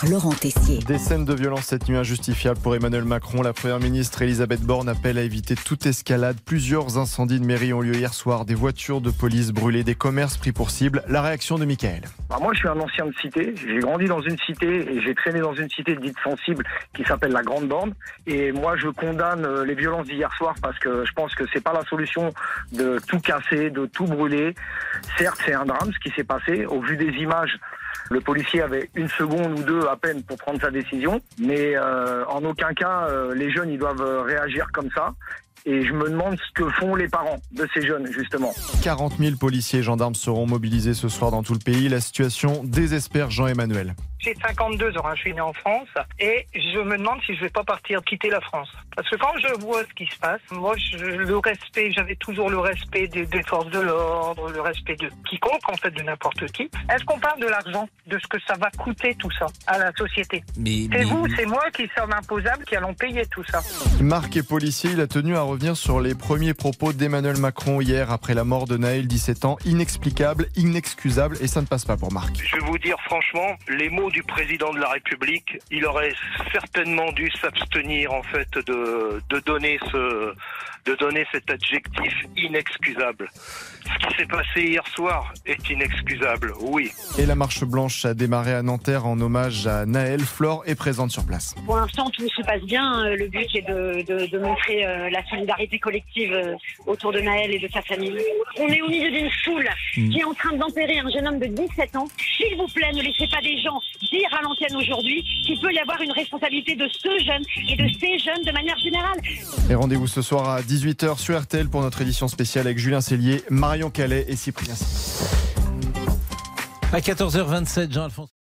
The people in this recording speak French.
par Laurent Tessier. Des scènes de violence cette nuit injustifiables pour Emmanuel Macron. La première ministre Elisabeth Borne appelle à éviter toute escalade. Plusieurs incendies de mairie ont lieu hier soir. Des voitures de police brûlées, des commerces pris pour cible. La réaction de Michael. Bah, moi, je suis un ancien de cité. J'ai grandi dans une cité et j'ai traîné dans une cité dite sensible qui s'appelle la Grande Bande. Et moi, je condamne euh, les violences d'hier soir parce que je pense que c'est pas la solution de tout casser, de tout brûler. Certes, c'est un drame ce qui s'est passé. Au vu des images, le policier avait une seconde ou deux à peine pour prendre sa décision, mais euh, en aucun cas euh, les jeunes ils doivent euh, réagir comme ça. Et je me demande ce que font les parents de ces jeunes, justement. 40 000 policiers et gendarmes seront mobilisés ce soir dans tout le pays. La situation désespère Jean-Emmanuel. J'ai 52 ans, hein, je suis né en France et je me demande si je vais pas partir quitter la France. Parce que quand je vois ce qui se passe, moi, je, le respect, j'avais toujours le respect des, des forces de l'ordre, le respect de quiconque, en fait, de n'importe qui. Est-ce qu'on parle de l'argent, de ce que ça va coûter tout ça à la société Mais, C'est mais- vous, c'est moi qui sommes imposables qui allons payer tout ça. Marc est policier. Il a tenu à revenir sur les premiers propos d'Emmanuel Macron hier après la mort de Naël, 17 ans. Inexplicable, inexcusable et ça ne passe pas pour Marc. Je vais vous dire franchement, les mots du président de la République, il aurait certainement dû s'abstenir en fait de, de donner ce de donner cet adjectif inexcusable. Ce qui s'est passé hier soir est inexcusable, oui. Et la marche blanche a démarré à Nanterre en hommage à Naël. Flore est présente sur place. Pour l'instant, tout se passe bien. Euh, Le but est de, de, de montrer euh, la solidarité collective euh, autour de Naël et de sa famille. On est au milieu d'une foule qui est en train d'enterrer un jeune homme de 17 ans. S'il vous plaît, ne laissez pas des gens dire à l'antenne aujourd'hui qu'il peut y avoir une responsabilité de ce jeune et de ces jeunes de manière générale. Et rendez-vous ce soir à 18h sur RTL pour notre édition spéciale avec Julien Cellier, Marion Calais et Cyprien. À 14h27, Jean-Alphonse.